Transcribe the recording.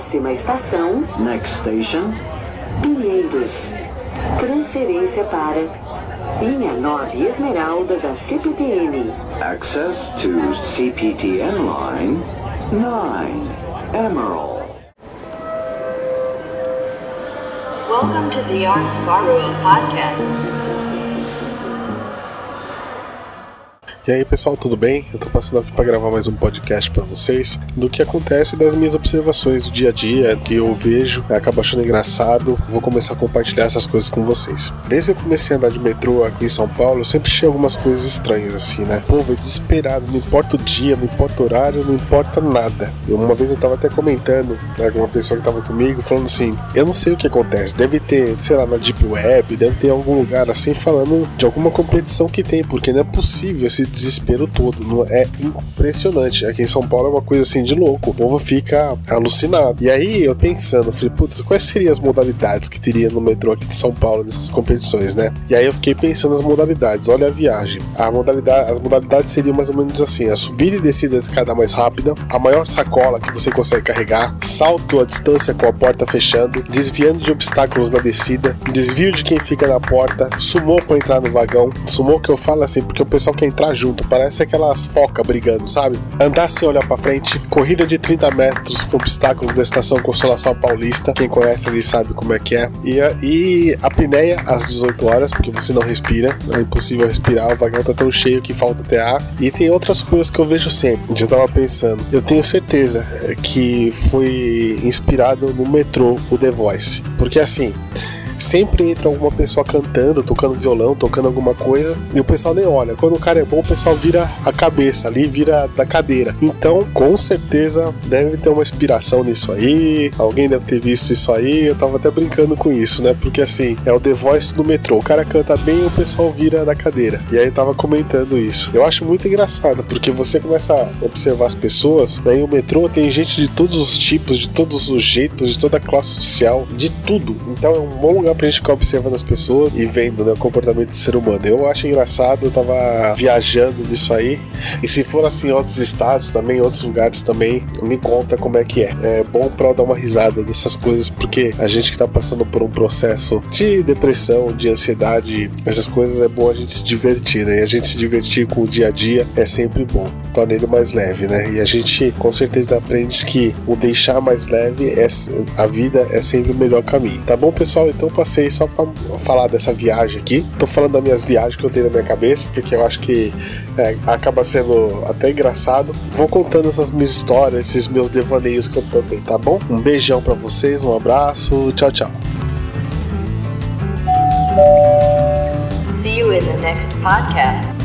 Próxima estação. Next station. Pinheiros. Transferência para linha 9 Esmeralda da CPTM. Access to CPTN line 9 Emerald. Welcome to the Arts Varroa podcast. E aí pessoal, tudo bem? Eu tô passando aqui para gravar mais um podcast para vocês do que acontece das minhas observações do dia a dia, que eu vejo, acabo achando engraçado. Vou começar a compartilhar essas coisas com vocês. Desde que eu comecei a andar de metrô aqui em São Paulo, eu sempre tinha algumas coisas estranhas assim, né? Povo é desesperado, não importa o dia, não importa o horário, não importa nada. Uma vez eu tava até comentando né, com uma pessoa que tava comigo, falando assim: eu não sei o que acontece, deve ter, sei lá, na Deep Web, deve ter algum lugar assim falando de alguma competição que tem, porque não é possível esse desespero todo. É impressionante. Aqui em São Paulo é uma coisa assim de louco. O povo fica alucinado. E aí eu pensando, falei, putz, quais seriam as modalidades que teria no metrô aqui de São Paulo nessas competições, né? E aí eu fiquei pensando nas modalidades. Olha a viagem. A modalidade, as modalidades seriam mais ou menos assim: a subida e descida da escada mais rápida, a maior sacola que você consegue carregar, salto à distância com a porta fechando, desviando de obstáculos na descida, desvio de quem fica na porta, sumou para entrar no vagão. Sumou que eu falo assim, porque o pessoal quer entrar junto, parece aquelas focas brigando, sabe? Andar sem olhar para frente, corrida de 30 metros com obstáculos da estação Consolação Paulista, quem conhece ali sabe como é que é. E a, e a apneia às 18 horas, porque você não respira, é impossível respirar, o vagão tá tão cheio que falta até ar. E tem outras coisas que eu vejo sempre. Já tava pensando, eu tenho certeza que foi inspirado no metrô o The Voice, porque assim sempre entra alguma pessoa cantando, tocando violão, tocando alguma coisa, e o pessoal nem olha. Quando o cara é bom, o pessoal vira a cabeça ali, vira da cadeira. Então, com certeza, deve ter uma inspiração nisso aí. Alguém deve ter visto isso aí. Eu tava até brincando com isso, né? Porque assim, é o The Voice do metrô. O cara canta bem e o pessoal vira da cadeira. E aí eu tava comentando isso. Eu acho muito engraçado, porque você começa a observar as pessoas, daí o metrô tem gente de todos os tipos, de todos os jeitos, de toda a classe social, de tudo. Então é um bom lugar pra gente ficar observando as pessoas e vendo né, o comportamento do ser humano. Eu acho engraçado, eu tava viajando nisso aí. E se for assim em outros estados também, outros lugares também, me conta como é que é. É bom pra dar uma risada dessas coisas, porque a gente que tá passando por um processo de depressão, de ansiedade, essas coisas é bom a gente se divertir, né? E a gente se divertir com o dia a dia é sempre bom. Torna ele mais leve, né? E a gente com certeza aprende que o deixar mais leve é a vida é sempre o melhor caminho. Tá bom, pessoal? Então passei só pra falar dessa viagem aqui. Tô falando das minhas viagens que eu tenho na minha cabeça, porque eu acho que é, acaba sendo até engraçado. Vou contando essas minhas histórias, esses meus devaneios que eu também, tá bom? Um beijão para vocês, um abraço, tchau, tchau. See you in the next podcast.